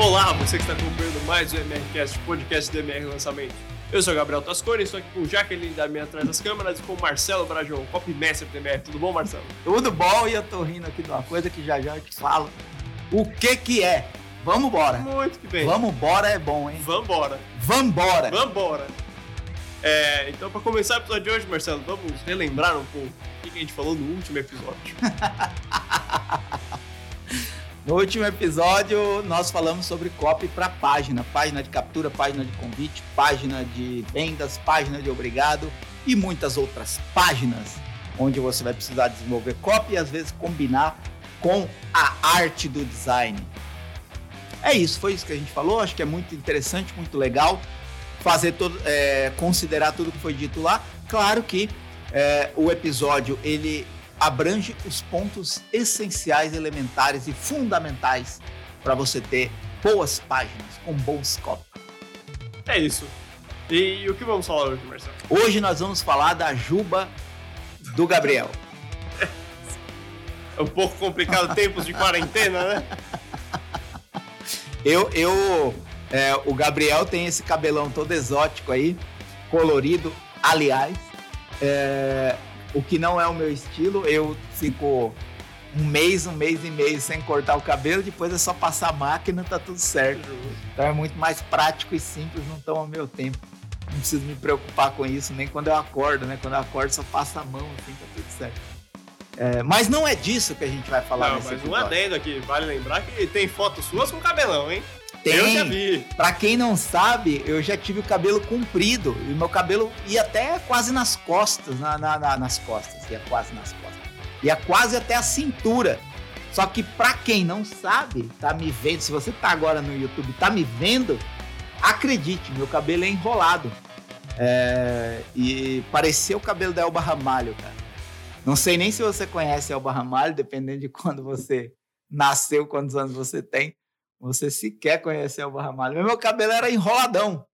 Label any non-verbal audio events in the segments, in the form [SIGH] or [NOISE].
Olá, você que está acompanhando mais o MRCast, podcast do MR Lançamento. Eu sou o Gabriel Tascone, estou aqui com o Jaqueline da minha atrás das câmeras e com o Marcelo Brajão, copy do MR. Tudo bom, Marcelo? Tudo bom e eu tô rindo aqui de uma coisa que já já eu te falo. O que que é? Vamos embora. Muito que bem. Vamos embora é bom, hein? Vambora. Vambora. Vambora. É, então, para começar o episódio de hoje, Marcelo, vamos relembrar um pouco o que a gente falou no último episódio. [LAUGHS] No último episódio, nós falamos sobre copy para página, página de captura, página de convite, página de vendas, página de obrigado e muitas outras páginas onde você vai precisar desenvolver copy e às vezes combinar com a arte do design. É isso, foi isso que a gente falou. Acho que é muito interessante, muito legal fazer todo, é, considerar tudo que foi dito lá. Claro que é, o episódio ele abrange os pontos essenciais, elementares e fundamentais para você ter boas páginas com bons copy. É isso. E o que vamos falar hoje, Marcelo? Hoje nós vamos falar da Juba do Gabriel. É um pouco complicado, tempos de quarentena, né? Eu, eu é, o Gabriel tem esse cabelão todo exótico aí, colorido. Aliás, é, o que não é o meu estilo, eu fico um mês, um mês e meio sem cortar o cabelo, depois é só passar a máquina tá tudo certo. Então é muito mais prático e simples, não toma meu tempo. Não preciso me preocupar com isso, nem quando eu acordo, né? Quando eu acordo, só passa a mão, assim, tá tudo certo. É, mas não é disso que a gente vai falar Não, mas um episódio. adendo aqui, vale lembrar que tem fotos suas com cabelão, hein? Tem. Eu já vi. Pra quem não sabe, eu já tive o cabelo comprido e meu cabelo ia até quase nas costas, na, na- na- nas costas, ia quase nas costas, ia quase até a cintura. Só que pra quem não sabe, tá me vendo, se você tá agora no YouTube, tá me vendo, acredite, meu cabelo é enrolado. É, e parecia o cabelo da Elba Ramalho, cara. Não sei nem se você conhece Elba Ramalho, dependendo de quando você nasceu, quantos anos você tem. Você sequer conhece a Elba Ramalho. Meu cabelo era enroladão.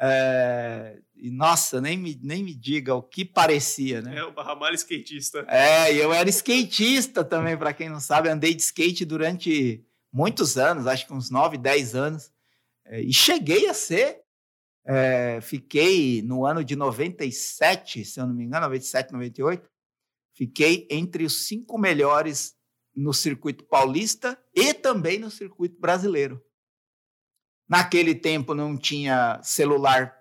É, e nossa, nem me, nem me diga o que parecia, né? É o Barramalho skatista. É, e eu era skatista também, para quem não sabe. Andei de skate durante muitos anos, acho que uns 9, 10 anos. É, e cheguei a ser. é, fiquei no ano de 97, se eu não me engano, 97, 98. Fiquei entre os cinco melhores no circuito paulista e também no circuito brasileiro. Naquele tempo não tinha celular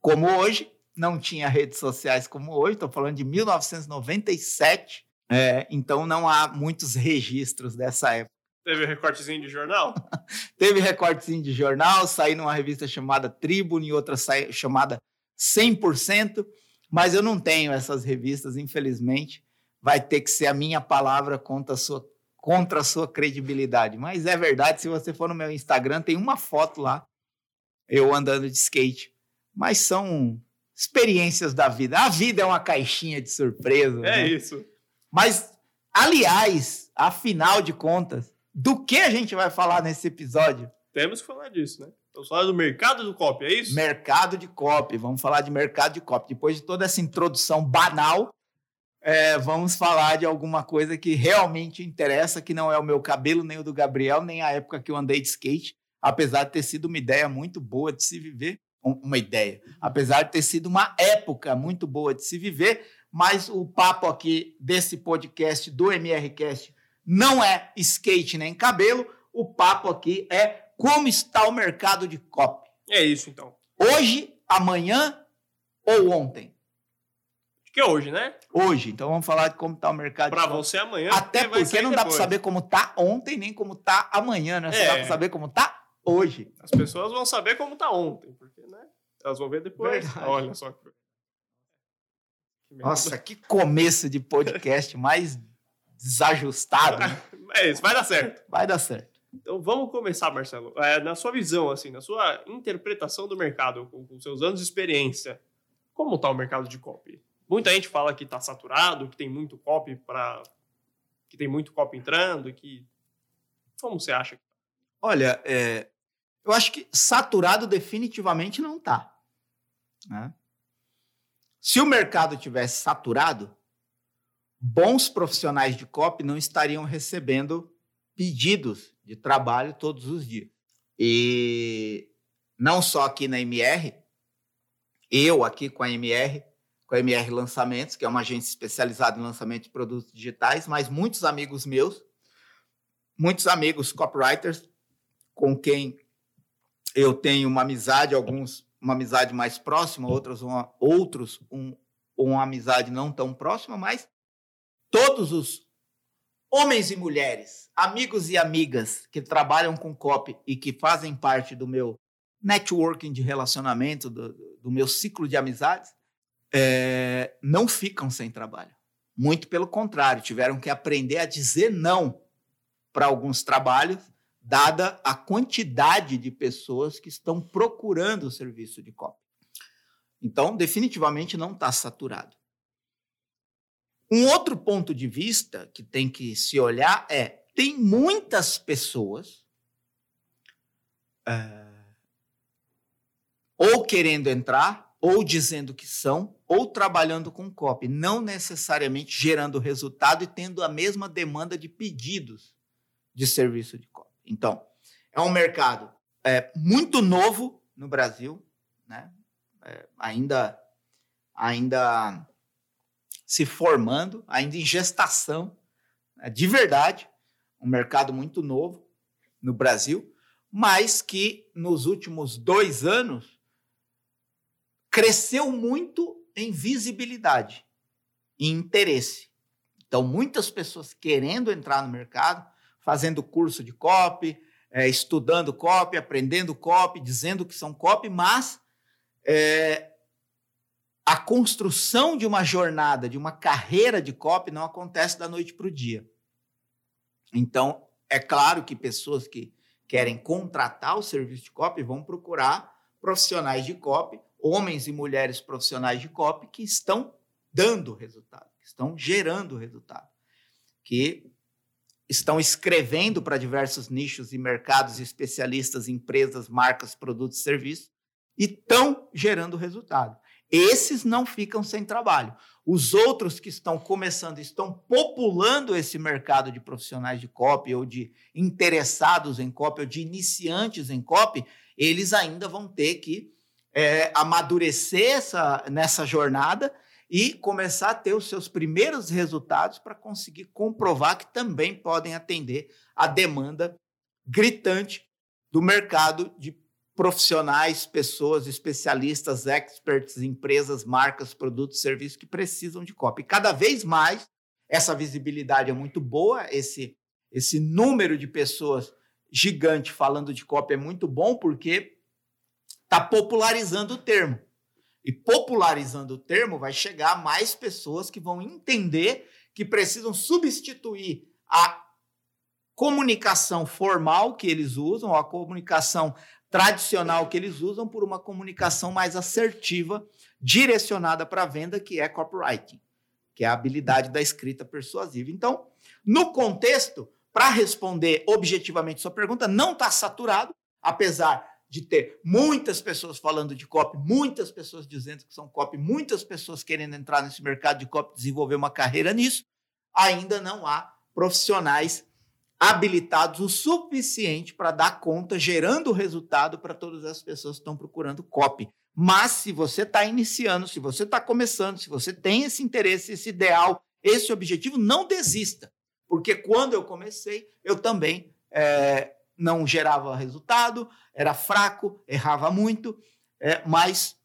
como hoje, não tinha redes sociais como hoje, estou falando de 1997, é, então não há muitos registros dessa época. Teve recortezinho de jornal? [LAUGHS] Teve recortezinho de jornal, saí numa revista chamada Tribune e outra chamada 100%, mas eu não tenho essas revistas, infelizmente. Vai ter que ser a minha palavra contra a sua, contra a sua credibilidade. Mas é verdade, se você for no meu Instagram, tem uma foto lá, eu andando de skate. Mas são experiências da vida. A vida é uma caixinha de surpresa. É né? isso. Mas, aliás, afinal de contas, do que a gente vai falar nesse episódio? Temos que falar disso, né? Vamos falar do mercado do copy, é isso? Mercado de copy. Vamos falar de mercado de copy. Depois de toda essa introdução banal, é, vamos falar de alguma coisa que realmente interessa, que não é o meu cabelo, nem o do Gabriel, nem a época que eu andei de skate, apesar de ter sido uma ideia muito boa de se viver. um- Uma ideia. Apesar de ter sido uma época muito boa de se viver, mas o papo aqui desse podcast do MRCast não é skate nem cabelo, o papo aqui é como está o mercado de copy. É isso, então. Hoje, amanhã ou ontem? Que é hoje, né? Hoje. Então vamos falar de como está o mercado copy. você amanhã. Até porque não dá para saber como tá ontem, nem como tá amanhã, né? Só É. dá para saber como tá hoje. As pessoas vão saber como tá ontem, porque, né? Elas vão ver depois. Verdade. Olha só. que-. [LAUGHS] Nossa, que começo de podcast [LAUGHS] mais desajustado. né? [LAUGHS] É isso, vai dar certo. Vai dar certo. Então vamos começar, Marcelo. É, na sua visão, assim, na sua interpretação do mercado, com, com seus anos de experiência, como tá o mercado de copy? Muita gente fala que tá saturado, que tem muito copy para que tem muito copy entrando, que como você acha? Olha, é, eu acho que saturado definitivamente não tá. né? Se o mercado tivesse saturado, bons profissionais de copy não estariam recebendo pedidos de trabalho todos os dias. E não só aqui na MR, eu aqui com a MR, com a MR Lançamentos, que é uma agência especializada em lançamento de produtos digitais, mas muitos amigos meus, muitos amigos copywriters com quem eu tenho uma amizade, alguns uma amizade mais próxima, outros uma, outros um, uma amizade não tão próxima, mas todos os homens e mulheres, amigos e amigas que trabalham com copy e que fazem parte do meu networking de relacionamento, do, do meu ciclo de amizades, é, não ficam sem trabalho. Muito pelo contrário, tiveram que aprender a dizer não para alguns trabalhos, dada a quantidade de pessoas que estão procurando o serviço de copy. Então, definitivamente não está saturado. Um outro ponto de vista que tem que se olhar é: tem muitas pessoas é, ou querendo entrar, ou dizendo que são, ou trabalhando com copy, não necessariamente gerando resultado e tendo a mesma demanda de pedidos de serviço de copy. Então, é um mercado é, muito novo no Brasil, né? É, ainda, ainda se formando, ainda em gestação, né, de verdade, um mercado muito novo no Brasil, mas que nos últimos dois anos cresceu muito em visibilidade e interesse. Então, muitas pessoas querendo entrar no mercado, fazendo curso de copy, é, estudando copy, aprendendo copy, dizendo que são copy, mas é, a construção de uma jornada, de uma carreira de copy não acontece da noite para o dia. Então, é claro que pessoas que querem contratar o serviço de copy vão procurar profissionais de copy, homens e mulheres profissionais de copy que estão dando resultado, que estão gerando resultado, que estão escrevendo para diversos nichos e mercados, especialistas, empresas, marcas, produtos, serviços e estão gerando resultado. Esses não ficam sem trabalho. Os outros que estão começando, estão populando esse mercado de profissionais de copy ou de interessados em copy ou de iniciantes em copy, eles ainda vão ter que é, amadurecer essa, nessa jornada e começar a ter os seus primeiros resultados para conseguir comprovar que também podem atender a demanda gritante do mercado de profissionais, pessoas, especialistas, experts, empresas, marcas, produtos, serviços que precisam de copy. Cada vez mais essa visibilidade é muito boa, esse esse número de pessoas gigante falando de copy é muito bom porque está popularizando o termo. E popularizando o termo vai chegar a mais pessoas que vão entender que precisam substituir a comunicação formal que eles usam, a comunicação tradicional que eles usam por uma comunicação mais assertiva, direcionada para a venda, que é copywriting, que é a habilidade da escrita persuasiva. Então, no contexto, para responder objetivamente sua pergunta, não está saturado, apesar de ter muitas pessoas falando de copy, muitas pessoas dizendo que são copy, muitas pessoas querendo entrar nesse mercado de copy, desenvolver uma carreira nisso, ainda não há profissionais habilitados o suficiente para dar conta, gerando resultado para todas as pessoas que estão procurando copy. Mas se você está iniciando, se você está começando, se você tem esse interesse, esse ideal, esse objetivo, não desista. Porque quando eu comecei, eu também é, não gerava resultado, era fraco, errava muito, é, mas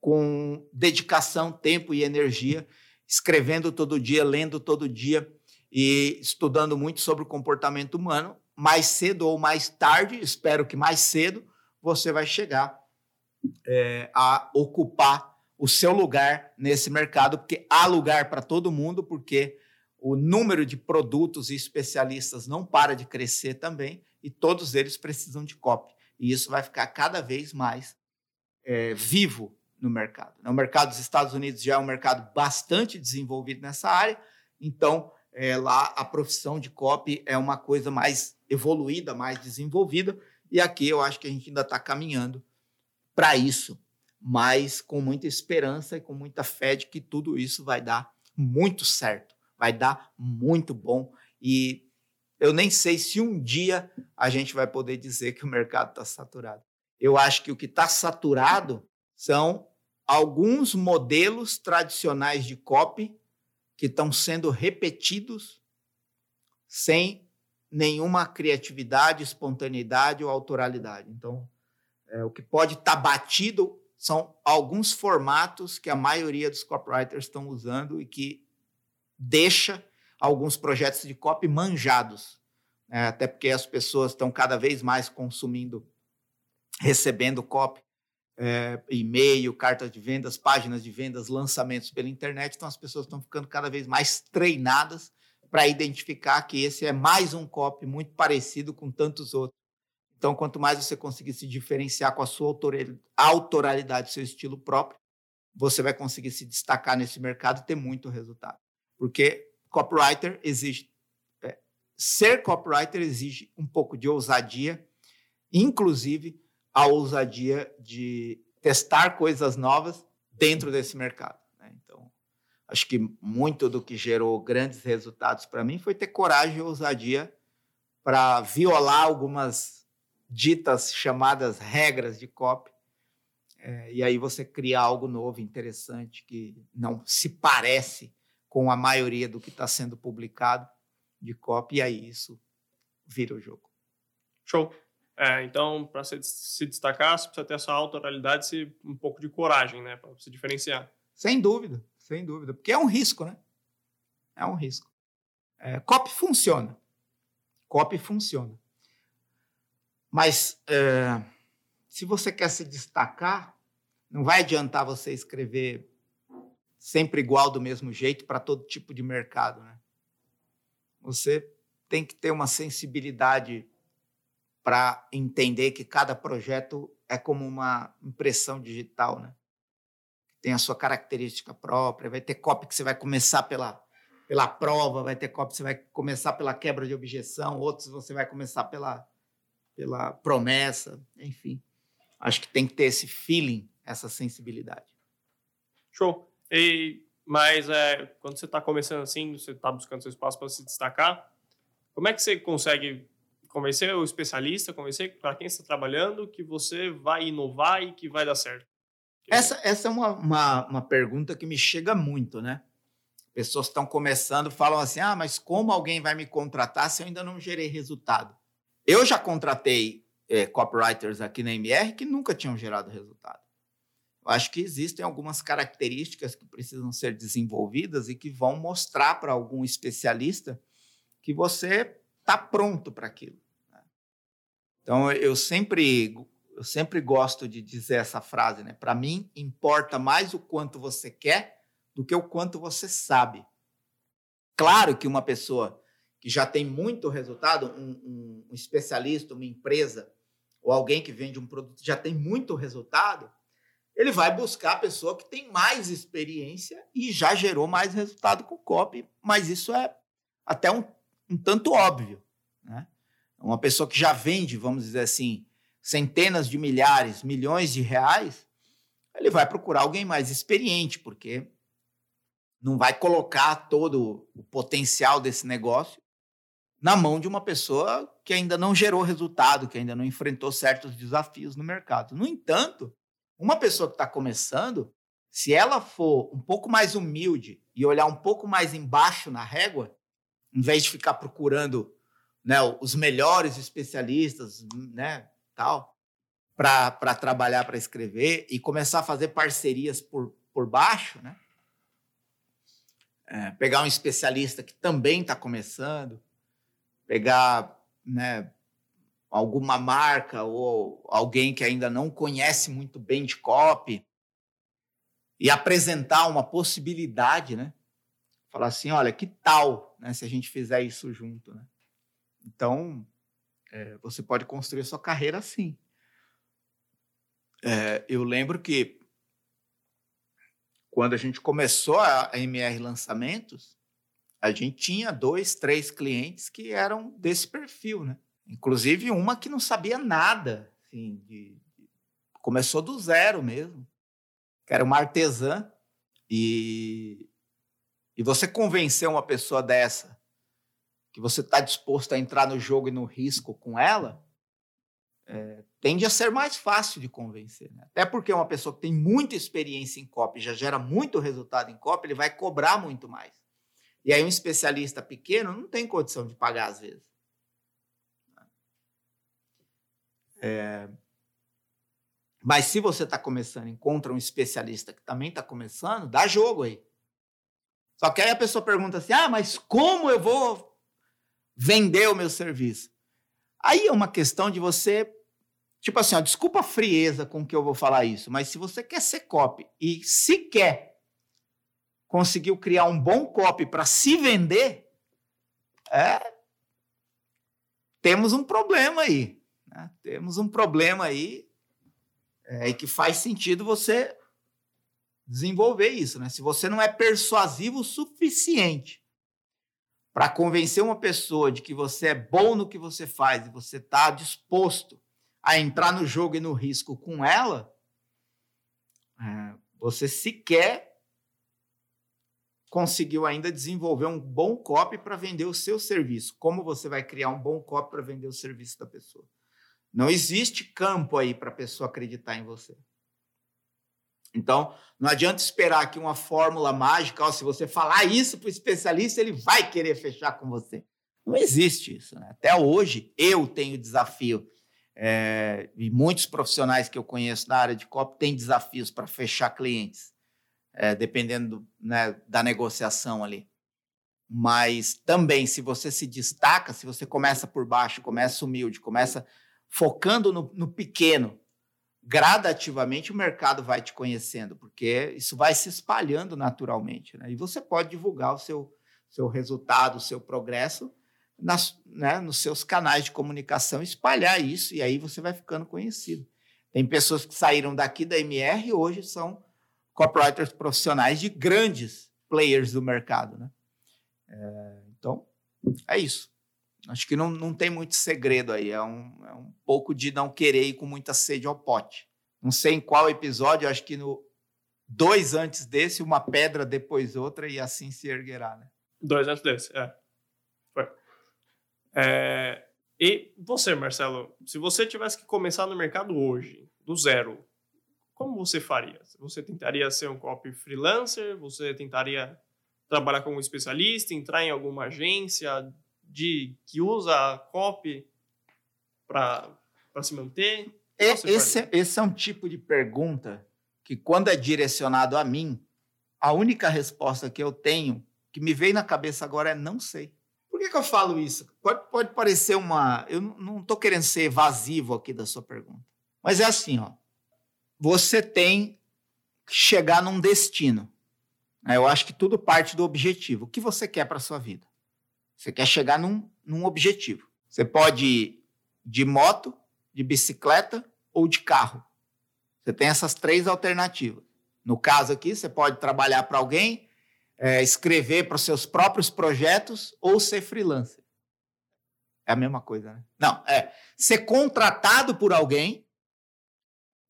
com dedicação, tempo e energia, escrevendo todo dia, lendo todo dia, e estudando muito sobre o comportamento humano. Mais cedo ou mais tarde, espero que mais cedo, você vai chegar é, a ocupar o seu lugar nesse mercado, porque há lugar para todo mundo, porque o número de produtos e especialistas não para de crescer também, e todos eles precisam de copy. E isso vai ficar cada vez mais é, vivo no mercado. O mercado dos Estados Unidos já é um mercado bastante desenvolvido nessa área, então é, lá a profissão de copy é uma coisa mais evoluída, mais desenvolvida, e aqui eu acho que a gente ainda está caminhando para isso, mas com muita esperança e com muita fé de que tudo isso vai dar muito certo, vai dar muito bom. E eu nem sei se um dia a gente vai poder dizer que o mercado está saturado. Eu acho que o que está saturado são alguns modelos tradicionais de copy que estão sendo repetidos sem nenhuma criatividade, espontaneidade ou autoralidade. Então, é, o que pode estar tá batido são alguns formatos que a maioria dos copywriters estão usando e que deixa alguns projetos de copy manjados. Né? Até porque as pessoas estão cada vez mais consumindo, recebendo copy, é, e-mail, cartas de vendas, páginas de vendas, lançamentos pela internet. Então as pessoas estão ficando cada vez mais treinadas para identificar que esse é mais um copy muito parecido com tantos outros. Então, quanto mais você conseguir se diferenciar com a sua autoralidade, seu estilo próprio, você vai conseguir se destacar nesse mercado e ter muito resultado. Porque copywriter exige. É, ser copywriter exige um pouco de ousadia, inclusive a ousadia de testar coisas novas dentro desse mercado. Né? Então, acho que muito do que gerou grandes resultados para mim foi ter coragem e ousadia para violar algumas ditas chamadas regras de copy. É, e aí você cria algo novo, interessante, que não se parece com a maioria do que está sendo publicado de copy, e aí isso vira o jogo. Show. É, então, para se, se destacar, você precisa ter essa autoralidade e um pouco de coragem, né? Para se diferenciar. Sem dúvida, sem dúvida. Porque é um risco, né? É um risco. É, copy funciona. Copy funciona. Mas é, se você quer se destacar, não vai adiantar você escrever sempre igual do mesmo jeito para todo tipo de mercado, né? Você tem que ter uma sensibilidade para entender que cada projeto é como uma impressão digital, né? Tem a sua característica própria, vai ter copy que você vai começar pela pela prova, vai ter copy que você vai começar pela quebra de objeção, outros você vai começar pela pela promessa, enfim. Acho que tem que ter esse feeling, essa sensibilidade. Show. E, mas é, quando você está começando assim, você está buscando seu espaço para se destacar, como é que você consegue convencer o especialista, convencer para quem está trabalhando que você vai inovar e que vai dar certo? Essa, essa é uma, uma, uma pergunta que me chega muito, né? Pessoas estão começando, falam assim: ah, mas como alguém vai me contratar se eu ainda não gerei resultado? Eu já contratei é, copywriters aqui na MR que nunca tinham gerado resultado. Eu acho que existem algumas características que precisam ser desenvolvidas e que vão mostrar para algum especialista que você está pronto para aquilo. Né? Então, eu sempre, eu sempre gosto de dizer essa frase, né? Para mim, importa mais o quanto você quer do que o quanto você sabe. Claro que uma pessoa que já tem muito resultado, um, um, um especialista, uma empresa ou alguém que vende um produto já tem muito resultado, ele vai buscar a pessoa que tem mais experiência e já gerou mais resultado com o copy, mas isso é até um, um tanto óbvio. Né? Uma pessoa que já vende, vamos dizer assim, centenas de milhares, milhões de reais, ele vai procurar alguém mais experiente, porque não vai colocar todo o potencial desse negócio na mão de uma pessoa que ainda não gerou resultado, que ainda não enfrentou certos desafios no mercado. No entanto, uma pessoa que está começando, se ela for um pouco mais humilde e olhar um pouco mais embaixo na régua, em vez de ficar procurando né, os melhores especialistas, né, tal, para trabalhar, para escrever e começar a fazer parcerias por, por baixo, né? É, pegar um especialista que também está começando, pegar né, alguma marca ou alguém que ainda não conhece muito bem de copy e apresentar uma possibilidade, né? Falar assim, olha, que tal né, se a gente fizer isso junto, né? Então, é, você pode construir sua carreira assim. É, eu lembro que quando a gente começou a MR Lançamentos, a gente tinha dois, três clientes que eram desse perfil, né? Inclusive uma que não sabia nada, assim, de, começou do zero mesmo, que era uma artesã. E, e você convencer uma pessoa dessa que você está disposto a entrar no jogo e no risco com ela, é, tende a ser mais fácil de convencer. Né? Até porque uma pessoa que tem muita experiência em copy, já gera muito resultado em copy, ele vai cobrar muito mais. E aí um especialista pequeno não tem condição de pagar às vezes. É, mas se você está começando, encontra um especialista que também está começando, dá jogo aí. Só que aí a pessoa pergunta assim: ah, mas como eu vou vender o meu serviço? Aí é uma questão de você, tipo assim, ó, desculpa a frieza com que eu vou falar isso, mas se você quer ser copy e se quer conseguiu criar um bom copy para se vender, é, temos um problema aí. Né? Temos um problema aí é, e que faz sentido você desenvolver isso. Né? Se você não é persuasivo o suficiente para convencer uma pessoa de que você é bom no que você faz e você está disposto a entrar no jogo e no risco com ela, é, você sequer conseguiu ainda desenvolver um bom copy para vender o seu serviço. Como você vai criar um bom copy para vender o serviço da pessoa? Não existe campo aí para a pessoa acreditar em você. Então, não adianta esperar que uma fórmula mágica, se você falar isso para o especialista, ele vai querer fechar com você. Não existe isso. Né? Até hoje, eu tenho desafio, é, e muitos profissionais que eu conheço na área de copy têm desafios para fechar clientes, é, dependendo né, da negociação ali. Mas também, se você se destaca, se você começa por baixo, começa humilde, começa focando no, no pequeno, gradativamente o mercado vai te conhecendo, porque isso vai se espalhando naturalmente. Né? E você pode divulgar o seu, seu resultado, o seu progresso nas, né, nos seus canais de comunicação, espalhar isso, e aí você vai ficando conhecido. Tem pessoas que saíram daqui da MR e hoje são copywriters profissionais de grandes players do mercado. Né? É, então, é isso. Acho que não, não tem muito segredo aí. É um, é um pouco de não querer ir com muita sede ao pote. Não sei em qual episódio, acho que no dois antes desse, uma pedra depois outra e assim se erguerá, né? Dois antes desse, é. Foi. É, e você, Marcelo, se você tivesse que começar no mercado hoje, do zero, como você faria? Você tentaria ser um copy freelancer? Você tentaria trabalhar como especialista, entrar em alguma agência, de que usa a copy para se manter? É, esse, esse é um tipo de pergunta que, quando é direcionado a mim, a única resposta que eu tenho, que me veio na cabeça agora, é não sei. Por que, que eu falo isso? Pode, pode parecer uma. Eu não estou querendo ser evasivo aqui da sua pergunta. Mas é assim, ó. Você tem que chegar num destino. Eu acho que tudo parte do objetivo. O que você quer para sua vida? Você quer chegar num, num objetivo. Você pode ir de moto, de bicicleta ou de carro. Você tem essas três alternativas. No caso aqui, você pode trabalhar para alguém, é, escrever para os seus próprios projetos ou ser freelancer. É a mesma coisa, né? Não, é ser contratado por alguém,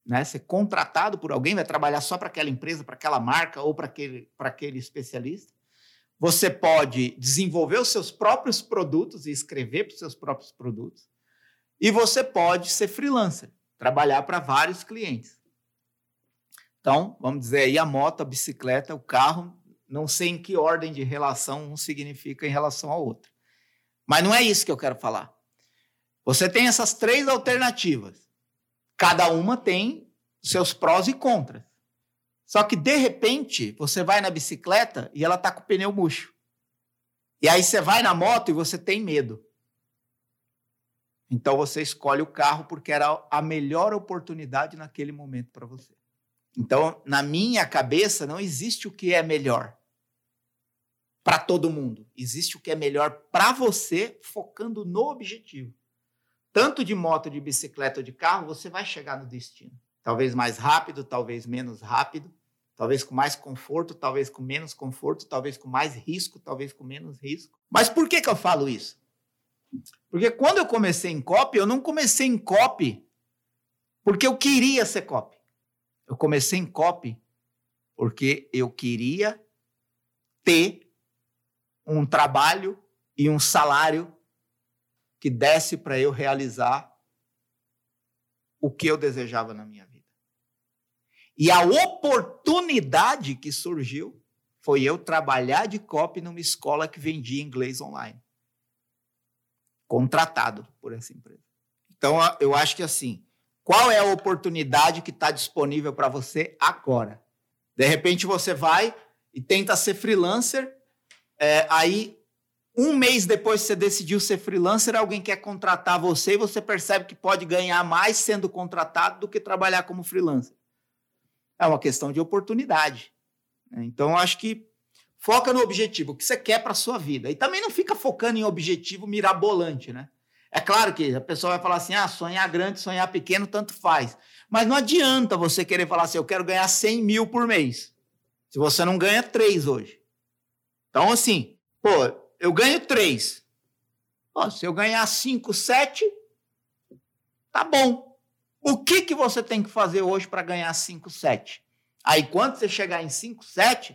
né? Ser contratado por alguém, vai trabalhar só para aquela empresa, para aquela marca ou para aquele, aquele especialista. Você pode desenvolver os seus próprios produtos e escrever para os seus próprios produtos. E você pode ser freelancer, trabalhar para vários clientes. Então, vamos dizer aí a moto, a bicicleta, o carro, não sei em que ordem de relação um significa em relação ao outro. Mas não é isso que eu quero falar. Você tem essas três alternativas. Cada uma tem seus prós e contras. Só que, de repente, você vai na bicicleta e ela está com o pneu murcho. E aí você vai na moto e você tem medo. Então você escolhe o carro porque era a melhor oportunidade naquele momento para você. Então, na minha cabeça, não existe o que é melhor para todo mundo. Existe o que é melhor para você, focando no objetivo. Tanto de moto, de bicicleta ou de carro, você vai chegar no destino. Talvez mais rápido, talvez menos rápido, talvez com mais conforto, talvez com menos conforto, talvez com mais risco, talvez com menos risco. Mas por que, que eu falo isso? Porque quando eu comecei em copy, eu não comecei em copy porque eu queria ser copy. Eu comecei em copy porque eu queria ter um trabalho e um salário que desse para eu realizar o que eu desejava na minha vida. E a oportunidade que surgiu foi eu trabalhar de copy numa escola que vendia inglês online. Contratado por essa empresa. Então, eu acho que assim, qual é a oportunidade que está disponível para você agora? De repente você vai e tenta ser freelancer, é, aí um mês depois que você decidiu ser freelancer, alguém quer contratar você e você percebe que pode ganhar mais sendo contratado do que trabalhar como freelancer. É uma questão de oportunidade. Né? Então, acho que foca no objetivo, o que você quer para a sua vida. E também não fica focando em objetivo mirabolante, né? É claro que a pessoa vai falar assim, ah, sonhar grande, sonhar pequeno, tanto faz. Mas não adianta você querer falar assim, eu quero ganhar 100 mil por mês. Se você não ganha 3 hoje. Então, assim, pô, eu ganho 3. Pô, se eu ganhar 5, 7, tá bom. O que, que você tem que fazer hoje para ganhar 5, 7? Aí, quando você chegar em 5, 7,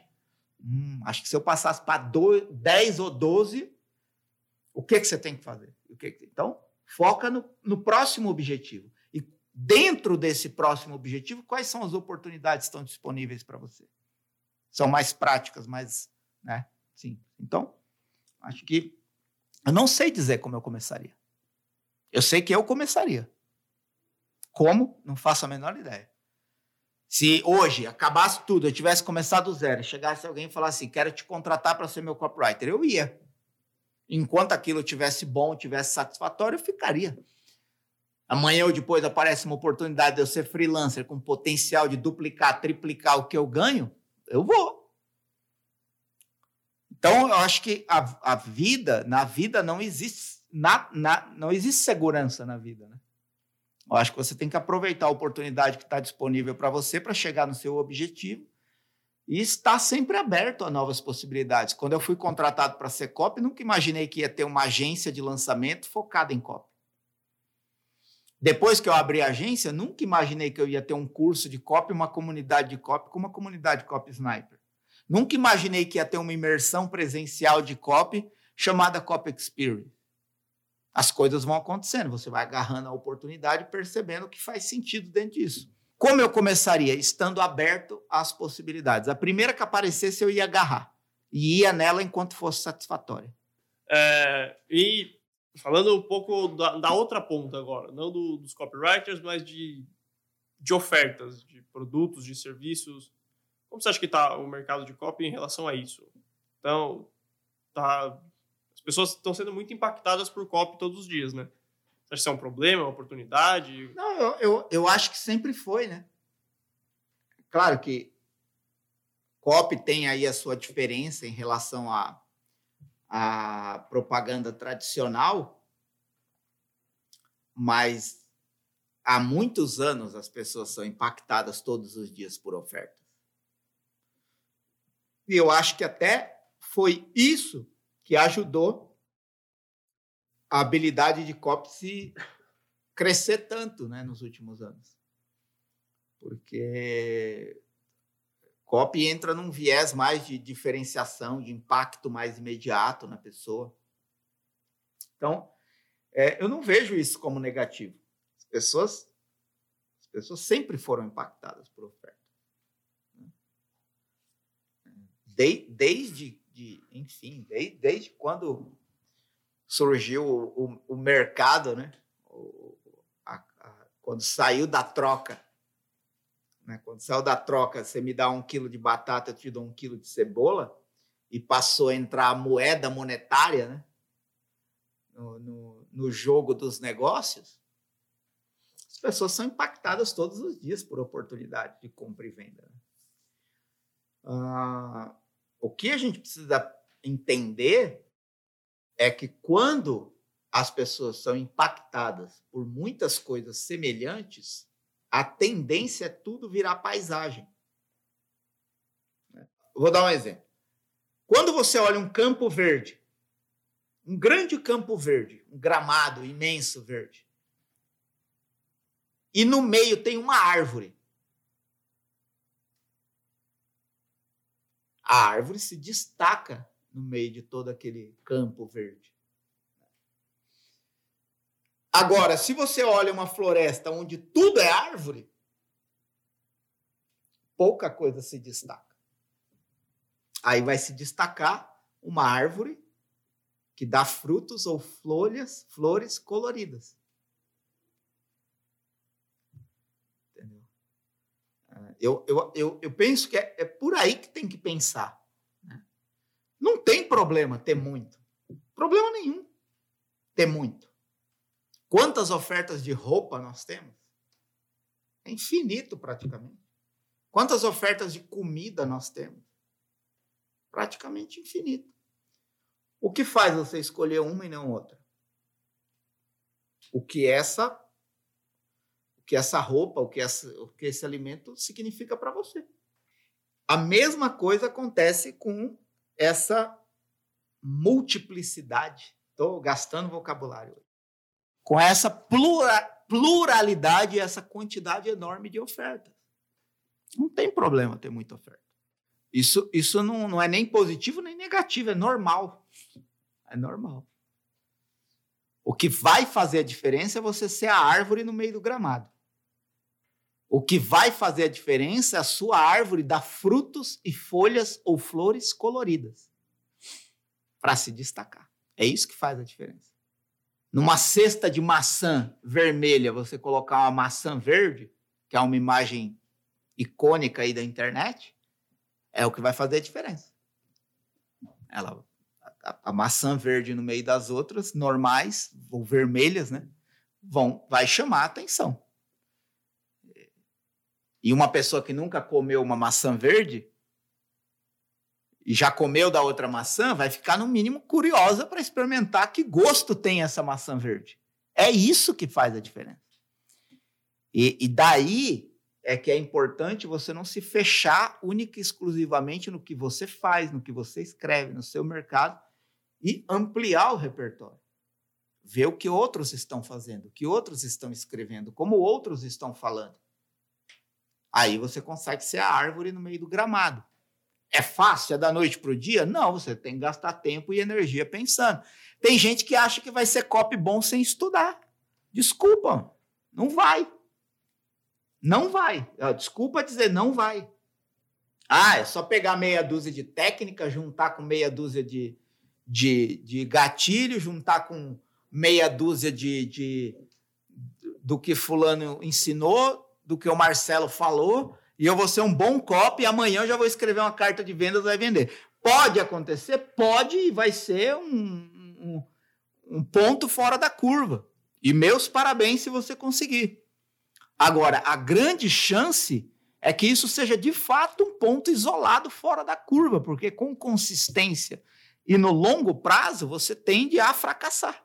hum, acho que se eu passasse para 10 ou 12, o que, que você tem que fazer? Que que... Então, foca no, no próximo objetivo. E dentro desse próximo objetivo, quais são as oportunidades que estão disponíveis para você? São mais práticas, mais. Né? Sim. Então, acho que. Eu não sei dizer como eu começaria. Eu sei que eu começaria. Como? Não faço a menor ideia. Se hoje acabasse tudo, eu tivesse começado do zero, chegasse alguém e falasse assim, quero te contratar para ser meu copywriter, eu ia. Enquanto aquilo tivesse bom, tivesse satisfatório, eu ficaria. Amanhã ou depois aparece uma oportunidade de eu ser freelancer com potencial de duplicar, triplicar o que eu ganho, eu vou. Então, eu acho que a, a vida, na vida não existe, na, na, não existe segurança na vida, né? Eu acho que você tem que aproveitar a oportunidade que está disponível para você para chegar no seu objetivo e estar sempre aberto a novas possibilidades. Quando eu fui contratado para ser copy, nunca imaginei que ia ter uma agência de lançamento focada em copy. Depois que eu abri a agência, nunca imaginei que eu ia ter um curso de copy, uma comunidade de copy, como a comunidade Copy Sniper. Nunca imaginei que ia ter uma imersão presencial de copy chamada Copy Experience as coisas vão acontecendo, você vai agarrando a oportunidade percebendo que faz sentido dentro disso. Como eu começaria? Estando aberto às possibilidades. A primeira que aparecesse, eu ia agarrar. E ia nela enquanto fosse satisfatória. É, e falando um pouco da, da, outra ponta agora, não do, dos copywriters, mas de, de ofertas, de produtos, de serviços. Como você acha que está o mercado de copy em relação a isso? Então, tá as pessoas estão sendo muito impactadas por COP todos os dias, né? Você acha que isso é um problema, uma oportunidade? Não, eu, eu, eu acho que sempre foi, né? Claro que COP tem aí a sua diferença em relação à a propaganda tradicional, mas há muitos anos as pessoas são impactadas todos os dias por ofertas. E eu acho que até foi isso que ajudou a habilidade de copy crescer tanto né, nos últimos anos. Porque copy entra num viés mais de diferenciação, de impacto mais imediato na pessoa. Então, é, eu não vejo isso como negativo. As pessoas, as pessoas sempre foram impactadas por oferta. Né. De, desde de enfim, desde, desde quando surgiu o, o, o mercado, né? O, a, a, quando saiu da troca, né? Quando saiu da troca, você me dá um quilo de batata, eu te dou um quilo de cebola, e passou a entrar a moeda monetária, né? No, no, no jogo dos negócios, as pessoas são impactadas todos os dias por oportunidade de compra e venda. Né? Ah, o que a gente precisa entender é que quando as pessoas são impactadas por muitas coisas semelhantes, a tendência é tudo virar paisagem. vou dar um exemplo. Quando você olha um campo verde, um grande campo verde, um gramado imenso verde, e no meio tem uma árvore, a árvore se destaca no meio de todo aquele campo verde. Agora, se você olha uma floresta onde tudo é árvore, pouca coisa se destaca. Aí vai se destacar uma árvore que dá frutos ou flores, flores coloridas. Entendeu? É, eu, eu, eu, eu penso que é, é por aí que tem que pensar. Né? Não tem problema ter muito. Problema nenhum ter muito. Quantas ofertas de roupa nós temos? É infinito praticamente. Quantas ofertas de comida nós temos? Praticamente infinito. O que faz você escolher uma e não outra? O que essa que essa roupa, o que, essa, o que esse alimento significa para você. A mesma coisa acontece com essa multiplicidade. Estou gastando vocabulário. Com essa plura, pluralidade e essa quantidade enorme de ofertas. Não tem problema ter muita oferta. Isso, isso não, não é nem positivo nem negativo, é normal. É normal. O que vai fazer a diferença é você ser a árvore no meio do gramado. O que vai fazer a diferença é a sua árvore dar frutos e folhas ou flores coloridas para se destacar. É isso que faz a diferença. Numa cesta de maçã vermelha, você colocar uma maçã verde, que é uma imagem icônica aí da internet, é o que vai fazer a diferença. Ela, a, a, maçã verde no meio das outras, normais, ou vermelhas, né? Vão, vai chamar a atenção. E uma pessoa que nunca comeu uma maçã verde e já comeu da outra maçã, vai ficar no mínimo curiosa para experimentar que gosto tem essa maçã verde. É isso que faz a diferença. E, e daí é que é importante você não se fechar única e exclusivamente no que você faz, no que você escreve, no seu mercado e ampliar o repertório. Ver o que outros estão fazendo, o que outros estão escrevendo, como outros estão falando. Aí você consegue ser a árvore no meio do gramado. É fácil? É da noite para o dia? Não, você tem que gastar tempo e energia pensando. Tem gente que acha que vai ser copy bom sem estudar. Desculpa, não vai. Não vai. Desculpa dizer, não vai. Ah, é só pegar meia dúzia de técnica, juntar com meia dúzia de, de, de gatilho, juntar com meia dúzia de, de do que fulano ensinou, do que o Marcelo falou, e eu vou ser um bom copy e amanhã eu já vou escrever uma carta de vendas vai vender. Pode acontecer? Pode e vai ser um, um, um ponto fora da curva. E meus parabéns se você conseguir. Agora, a grande chance é que isso seja de fato um ponto isolado fora da curva, porque com consistência e no longo prazo você tende a fracassar.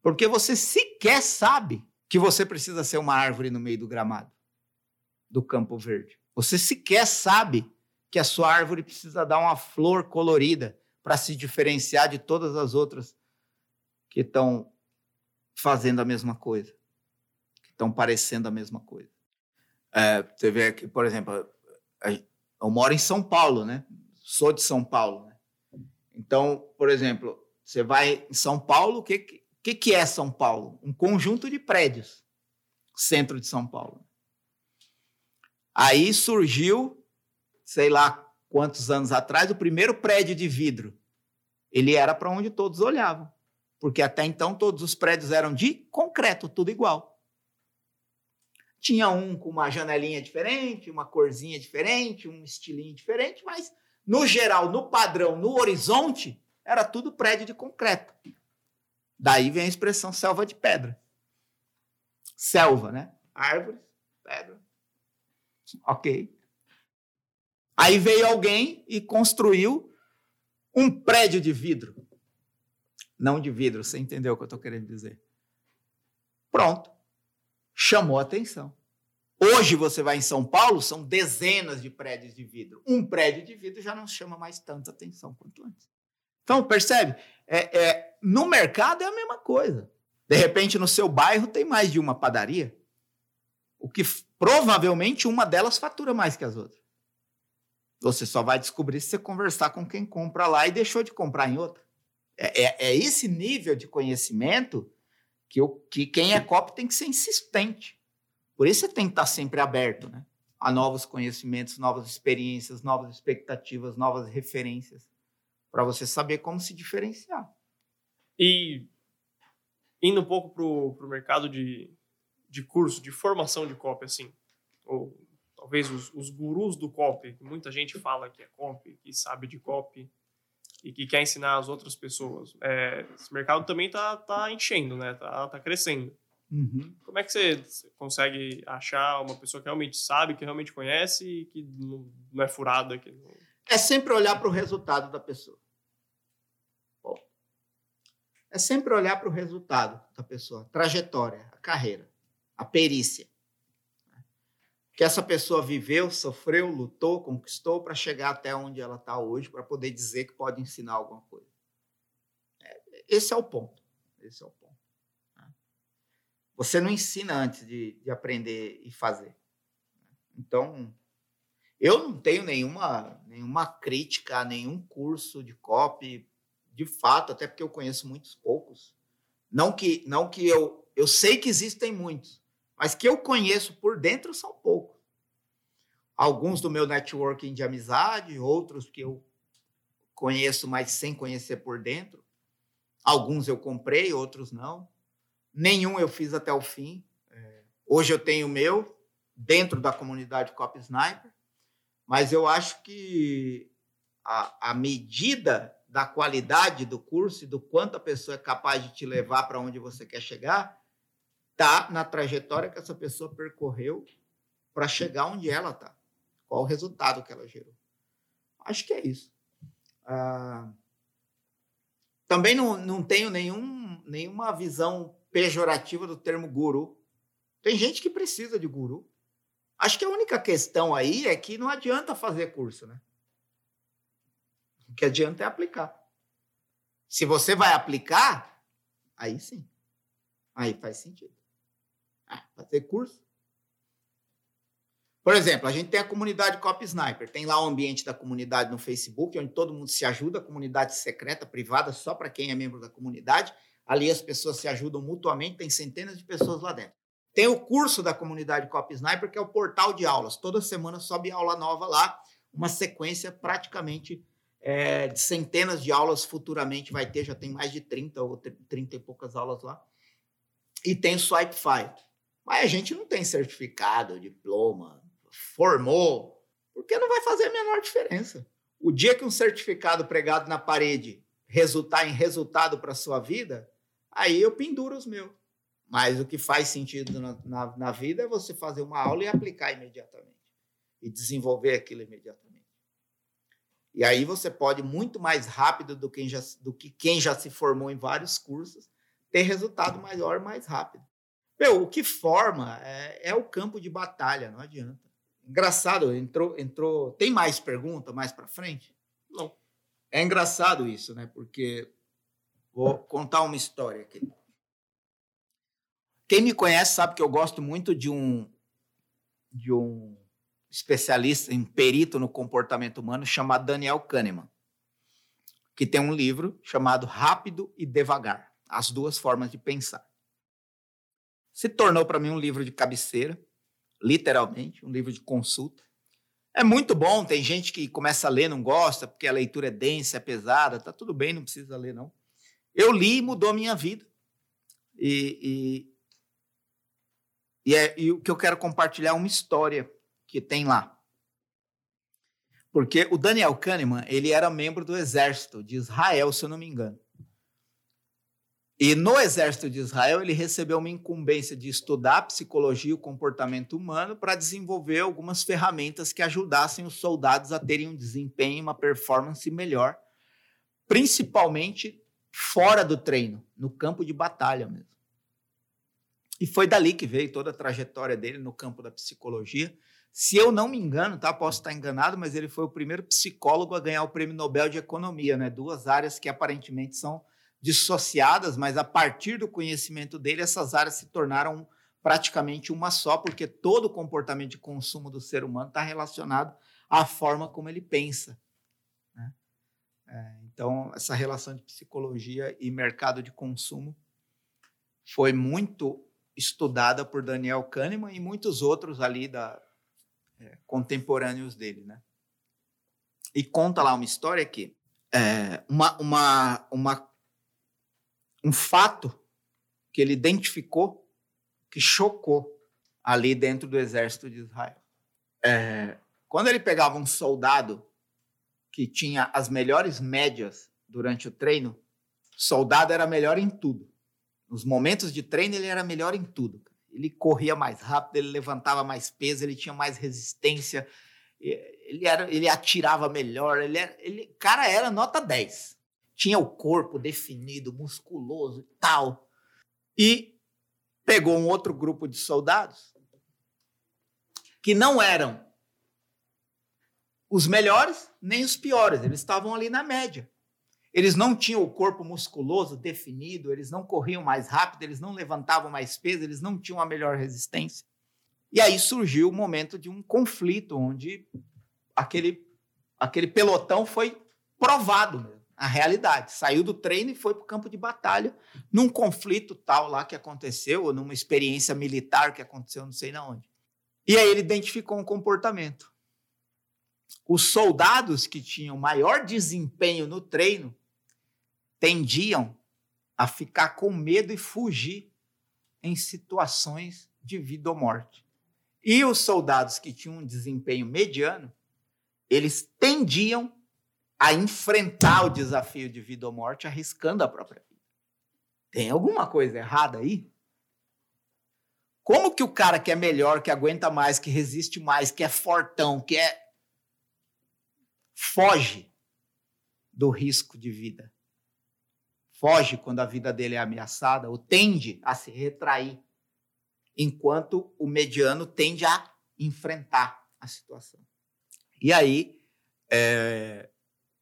Porque você sequer sabe que você precisa ser uma árvore no meio do gramado, do campo verde. Você sequer sabe que a sua árvore precisa dar uma flor colorida para se diferenciar de todas as outras que estão fazendo a mesma coisa estão parecendo a mesma coisa. É, você vê aqui, por exemplo, eu moro em São Paulo, né? Sou de São Paulo. Né? Então, por exemplo, você vai em São Paulo, o que, que, que é São Paulo? Um conjunto de prédios, centro de São Paulo. Aí surgiu, sei lá quantos anos atrás, o primeiro prédio de vidro. Ele era para onde todos olhavam, porque até então todos os prédios eram de concreto, tudo igual. Tinha um com uma janelinha diferente, uma corzinha diferente, um estilinho diferente, mas no geral, no padrão, no horizonte, era tudo prédio de concreto. Daí vem a expressão selva de pedra. Selva, né? Árvores, pedra. Ok. Aí veio alguém e construiu um prédio de vidro. Não de vidro, você entendeu o que eu estou querendo dizer. Pronto chamou atenção. Hoje você vai em São Paulo, são dezenas de prédios de vidro. Um prédio de vidro já não chama mais tanta atenção quanto antes. Então, percebe? É, é, no mercado é a mesma coisa. De repente, no seu bairro tem mais de uma padaria, o que provavelmente uma delas fatura mais que as outras. Você só vai descobrir se você conversar com quem compra lá e deixou de comprar em outra. É, é, é esse nível de conhecimento que, eu, que quem é copy tem que ser insistente. Por isso você tem que estar sempre aberto né? a novos conhecimentos, novas experiências, novas expectativas, novas referências, para você saber como se diferenciar. E indo um pouco para o mercado de, de curso, de formação de copy, assim, ou talvez os, os gurus do copy, que muita gente fala que é copy, que sabe de copy e que quer ensinar as outras pessoas. É, esse mercado também tá, tá enchendo, né? Tá, tá crescendo. Uhum. Como é que você consegue achar uma pessoa que realmente sabe, que realmente conhece e que não, não é furada? Que não... É sempre olhar para o resultado da pessoa. Bom, é sempre olhar para o resultado da pessoa, a trajetória, a carreira, a perícia que essa pessoa viveu, sofreu, lutou, conquistou para chegar até onde ela está hoje, para poder dizer que pode ensinar alguma coisa. É, esse é o ponto. Esse é o ponto. Né? Você não ensina antes de, de aprender e fazer. Então, eu não tenho nenhuma, nenhuma crítica a nenhum curso de copy, de fato, até porque eu conheço muitos poucos. Não que, não que eu, eu sei que existem muitos, mas que eu conheço por dentro são poucos. Alguns do meu networking de amizade, outros que eu conheço, mas sem conhecer por dentro. Alguns eu comprei, outros não. Nenhum eu fiz até o fim. É, hoje eu tenho o meu dentro da comunidade Cop Sniper, mas eu acho que a, a medida da qualidade do curso e do quanto a pessoa é capaz de te levar para onde você quer chegar está na trajetória que essa pessoa percorreu para chegar onde ela está. Qual o resultado que ela gerou. Acho que é isso. Ah, também não, não tenho nenhum, nenhuma visão pejorativa do termo guru. Tem gente que precisa de guru. Acho que a única questão aí é que não adianta fazer curso, né? O que adianta é aplicar. Se você vai aplicar, aí sim. Aí faz sentido. Ah, fazer curso. Por exemplo, a gente tem a comunidade Cop Sniper. Tem lá o ambiente da comunidade no Facebook, onde todo mundo se ajuda, comunidade secreta, privada, só para quem é membro da comunidade. Ali as pessoas se ajudam mutuamente, tem centenas de pessoas lá dentro. Tem o curso da comunidade Cop Sniper, que é o portal de aulas. Toda semana sobe aula nova lá, uma sequência praticamente é, de centenas de aulas futuramente vai ter, já tem mais de 30 ou 30 e poucas aulas lá. E tem o Swipefy. Mas a gente não tem certificado, diploma, formou, porque não vai fazer a menor diferença. O dia que um certificado pregado na parede resultar em resultado para a sua vida, aí eu penduro os meus. Mas o que faz sentido na, na, na, vida é você fazer uma aula e aplicar imediatamente. E desenvolver aquilo imediatamente. E aí você pode, muito mais rápido do que, já, do que quem já se formou em vários cursos, ter resultado maior mais rápido. Meu, o que forma é, é o campo de batalha, não adianta. Engraçado, entrou, entrou. Tem mais pergunta mais para frente? Não. É engraçado isso, né? Porque vou contar uma história aqui. Quem me conhece sabe que eu gosto muito de um de um especialista em perito no comportamento humano chamado Daniel Kahneman, que tem um livro chamado Rápido e Devagar, as duas formas de pensar se tornou para mim um livro de cabeceira, literalmente, um livro de consulta. É muito bom, tem gente que começa a ler, não gosta, porque a leitura é densa, é pesada, tá tudo bem, não precisa ler, não. Eu li e mudou minha vida. E, e, e, é, e o que eu quero compartilhar é uma história que tem lá. Porque o Daniel Kahneman, ele era membro do exército de Israel, se eu não me engano. E no exército de Israel, ele recebeu uma incumbência de estudar psicologia e o comportamento humano para desenvolver algumas ferramentas que ajudassem os soldados a terem um desempenho, uma performance melhor, principalmente fora do treino, no campo de batalha mesmo. E foi dali que veio toda a trajetória dele no campo da psicologia. Se eu não me engano, tá? Posso estar enganado, mas ele foi o primeiro psicólogo a ganhar o Prêmio Nobel de Economia, né? Duas áreas que aparentemente são dissociadas, mas a partir do conhecimento dele, essas áreas se tornaram praticamente uma só, porque todo o comportamento de consumo do ser humano está relacionado a forma como ele pensa. Né? É, então, essa relação de psicologia e mercado de consumo foi muito estudada por Daniel Kahneman e muitos outros ali da, é, contemporâneos dele. Né? E conta lá uma história que é, uma, uma, uma, um fato que ele identificou que chocou ali dentro do exército de Israel. É, quando ele pegava um soldado que tinha as melhores médias durante o treino, soldado era melhor em tudo. Nos momentos de treino, ele era melhor em tudo. Ele corria mais rápido, ele levantava mais peso, ele tinha mais resistência, ele, era, ele atirava melhor, ele, era, ele cara era nota 10. Tinha o corpo definido, musculoso e tal. E pegou um outro grupo de soldados que não eram os melhores nem os piores, eles estavam ali na média. Eles não tinham o corpo musculoso definido, eles não corriam mais rápido, eles não levantavam mais peso, eles não tinham a melhor resistência. E aí surgiu o momento de um conflito, onde aquele, aquele pelotão foi provado a realidade. Saiu do treino e foi para o campo de batalha, num conflito tal lá que aconteceu, ou numa experiência militar que aconteceu, não sei na onde. E aí ele identificou um comportamento. Os soldados que tinham maior desempenho no treino tendiam a ficar com medo e fugir em situações de vida ou morte. E os soldados que tinham um desempenho mediano, eles tendiam a enfrentar o desafio de vida ou morte arriscando a própria vida. Tem alguma coisa errada aí? Como que o cara que é melhor, que aguenta mais, que resiste mais, que é fortão, que é foge do risco de vida? Foge quando a vida dele é ameaçada ou tende a se retrair enquanto o mediano tende a enfrentar a situação. E aí, é,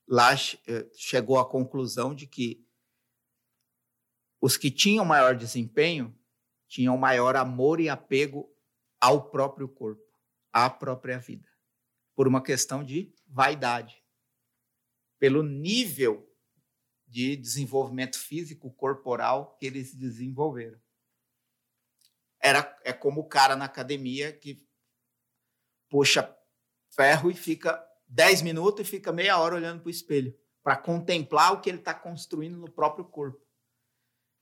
lá é, chegou à conclusão de que os que tinham maior desempenho tinham maior amor e apego ao próprio corpo, à própria vida, por uma questão de vaidade, pelo nível de desenvolvimento físico corporal que eles desenvolveram. Era, é como o cara na academia que puxa ferro e fica 10 minutos e fica meia hora olhando para o espelho para contemplar o que ele está construindo no próprio corpo.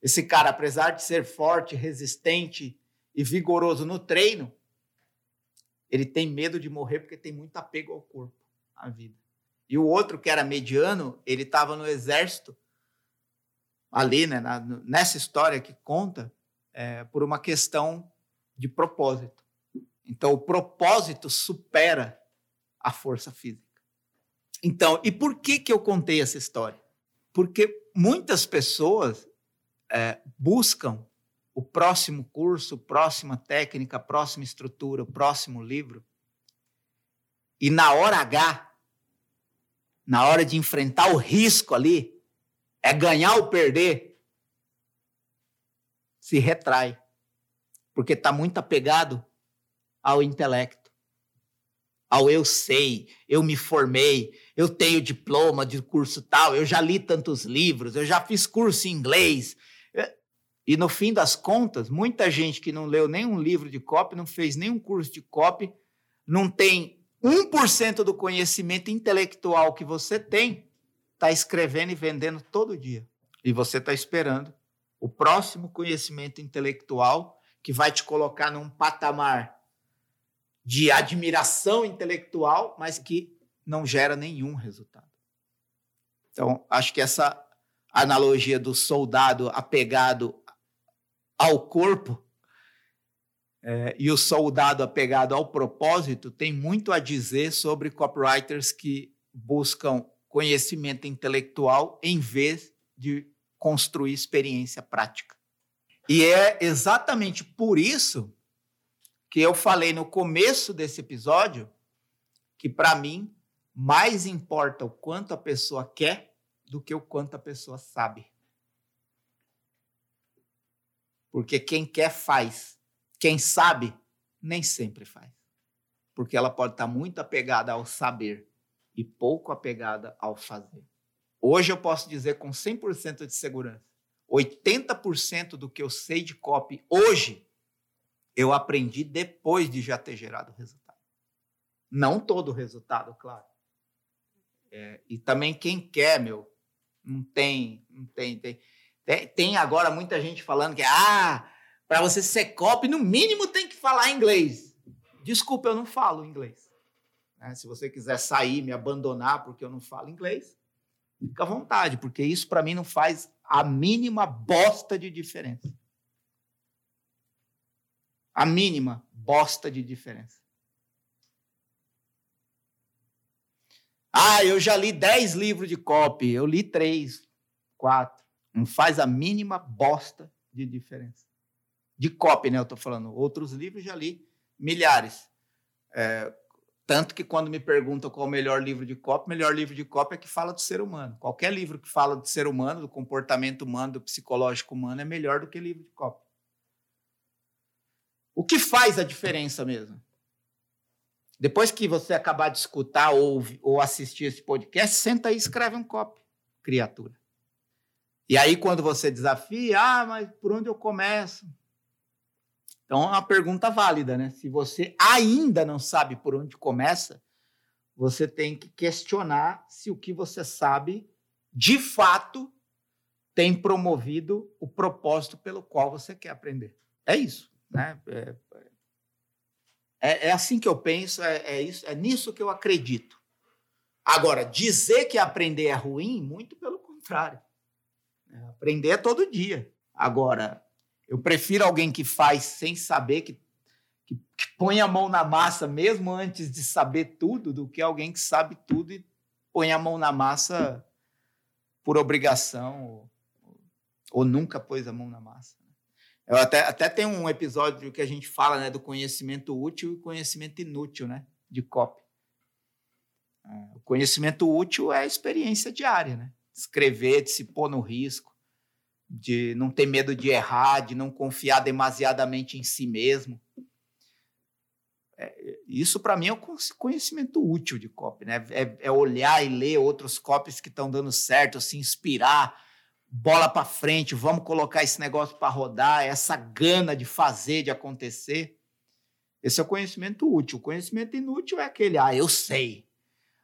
Esse cara, apesar de ser forte, resistente e vigoroso no treino, ele tem medo de morrer porque tem muito apego ao corpo, à vida. E o outro, que era mediano, ele estava no exército, ali, né, na, nessa história que conta, é, por uma questão de propósito. Então, o propósito supera a força física. Então, e por que, que eu contei essa história? Porque muitas pessoas é, buscam o próximo curso, próxima técnica, próxima estrutura, próximo livro. E na hora H, na hora de enfrentar o risco ali, é ganhar ou perder, se retrai, porque está muito apegado ao intelecto, ao eu sei, eu me formei, eu tenho diploma de curso tal, eu já li tantos livros, eu já fiz curso em inglês. E no fim das contas, muita gente que não leu nenhum livro de copy, não fez nenhum curso de copy, não tem 1% do conhecimento intelectual que você tem, está escrevendo e vendendo todo dia. E você está esperando o próximo conhecimento intelectual que vai te colocar num patamar de admiração intelectual, mas que não gera nenhum resultado. Então, acho que essa analogia do soldado apegado ao corpo é, e o soldado apegado ao propósito tem muito a dizer sobre copywriters que buscam conhecimento intelectual em vez de construir experiência prática. E é exatamente por isso que eu falei no começo desse episódio que, para mim, mais importa o quanto a pessoa quer do que o quanto a pessoa sabe. Porque quem quer faz, quem sabe nem sempre faz. porque ela pode estar muito apegada ao saber e pouco apegada ao fazer. Hoje eu posso dizer com 100% de segurança, 80% do que eu sei de copy hoje eu aprendi depois de já ter gerado o resultado. Não todo o resultado, claro. É, e também quem quer, meu, não tem, não tem, tem, tem, agora muita gente falando que ah, para você ser copy, no mínimo tem que falar inglês. Desculpa, eu não falo inglês. Né? Se você quiser sair, me abandonar porque eu não falo inglês, fica à vontade, porque isso para mim não faz a mínima bosta de diferença. A mínima bosta de diferença. Ah, eu já li 10 livros de copy, eu li 3, 4. Não faz a mínima bosta de diferença. De copy, né? Eu estou falando. Outros livros já li milhares. É, tanto que quando me perguntam qual o melhor livro de copy, o melhor livro de copy é que fala do ser humano. Qualquer livro que fala do ser humano, do comportamento humano, do psicológico humano, é melhor do que livro de copy. O que faz a diferença mesmo? Depois que você acabar de escutar ou, ou assistir esse podcast, senta aí e escreve um copy, criatura. E aí, quando você desafia, ah, mas por onde eu começo? Então, é uma pergunta válida, né? Se você ainda não sabe por onde começa, você tem que questionar se o que você sabe, de fato, tem promovido o propósito pelo qual você quer aprender. É isso, né? É, é, é assim que eu penso, é, é, isso, é nisso que eu acredito. Agora, dizer que aprender é ruim, muito pelo contrário. É, aprender é todo dia. Agora, eu prefiro alguém que faz sem saber, que, que, que, põe a mão na massa mesmo antes de saber tudo, do que alguém que sabe tudo e põe a mão na massa por obrigação ou, ou nunca pôs a mão na massa. Eu até, até tem um episódio que a gente fala né, do conhecimento útil e conhecimento inútil né, de copy. É, o conhecimento útil é a experiência diária, né? Escrever, de se pôr no risco, de não ter medo de errar, de não confiar demasiadamente em si mesmo. É, isso, para mim, é o conhecimento útil de copy, né? É, é olhar e ler outros copies que estão dando certo, se inspirar, bola para frente, vamos colocar esse negócio para rodar, essa gana de fazer, de acontecer. Esse é o conhecimento útil. O conhecimento inútil é aquele, ah, eu sei.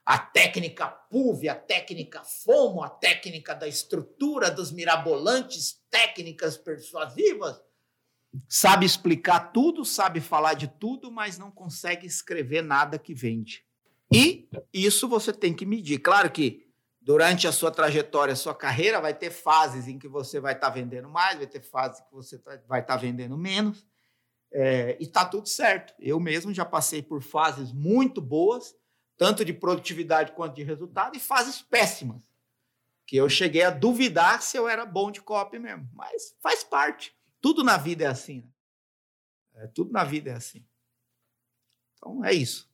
A técnica PUV, a técnica FOMO, a técnica da estrutura, dos mirabolantes técnicas persuasivas. Sabe explicar tudo, sabe falar de tudo, mas não consegue escrever nada que vende. E isso você tem que medir. Claro que durante a sua trajetória, a sua carreira, vai ter fases em que você vai estar tá vendendo mais, vai ter fases que você tá, vai estar tá vendendo menos. É, e está tudo certo. Eu mesmo já passei por fases muito boas, tanto de produtividade quanto de resultado, e fases péssimas. Que eu cheguei a duvidar se eu era bom de copy mesmo. Mas faz parte. Tudo na vida é assim. Né? É, tudo na vida é assim. Então é isso.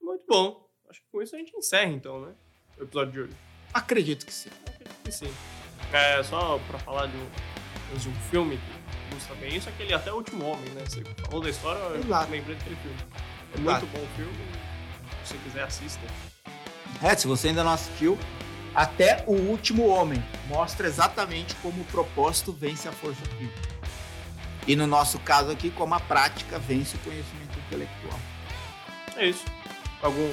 Muito bom. Acho que com isso a gente encerra, então, né? O episódio de hoje? Acredito que sim. Acredito que sim. É, só pra falar de um, de um filme que ilustra bem isso, aquele Até o Último Homem, né? Você falou da história, Exato. eu lembrei daquele filme. É Exato. muito bom o filme. Se você quiser, assista. É, se você ainda não assistiu, Até o Último Homem mostra exatamente como o propósito vence a força física. E no nosso caso aqui, como a prática vence o conhecimento intelectual. É isso. Algum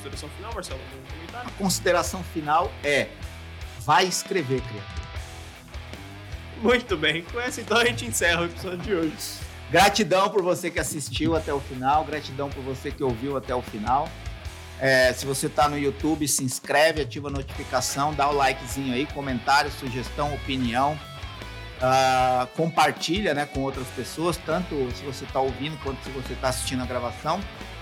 consideração final, Marcelo? A consideração final é: vai escrever, criatura. Muito bem, com essa então a gente encerra o episódio de hoje. Gratidão por você que assistiu até o final, gratidão por você que ouviu até o final. É, se você está no YouTube, se inscreve, ativa a notificação, dá o likezinho aí, comentário, sugestão, opinião. Uh, compartilha né, com outras pessoas, tanto se você está ouvindo quanto se você está assistindo a gravação.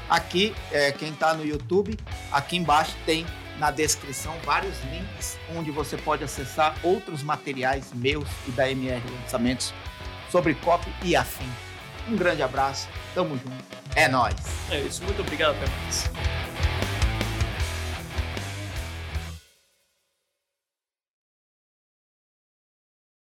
Aqui, é, quem está no YouTube, aqui embaixo tem na descrição vários links onde você pode acessar outros materiais meus e da MR Lançamentos sobre copy e afim. Um grande abraço, tamo junto, é nós. É isso, muito obrigado, até mais.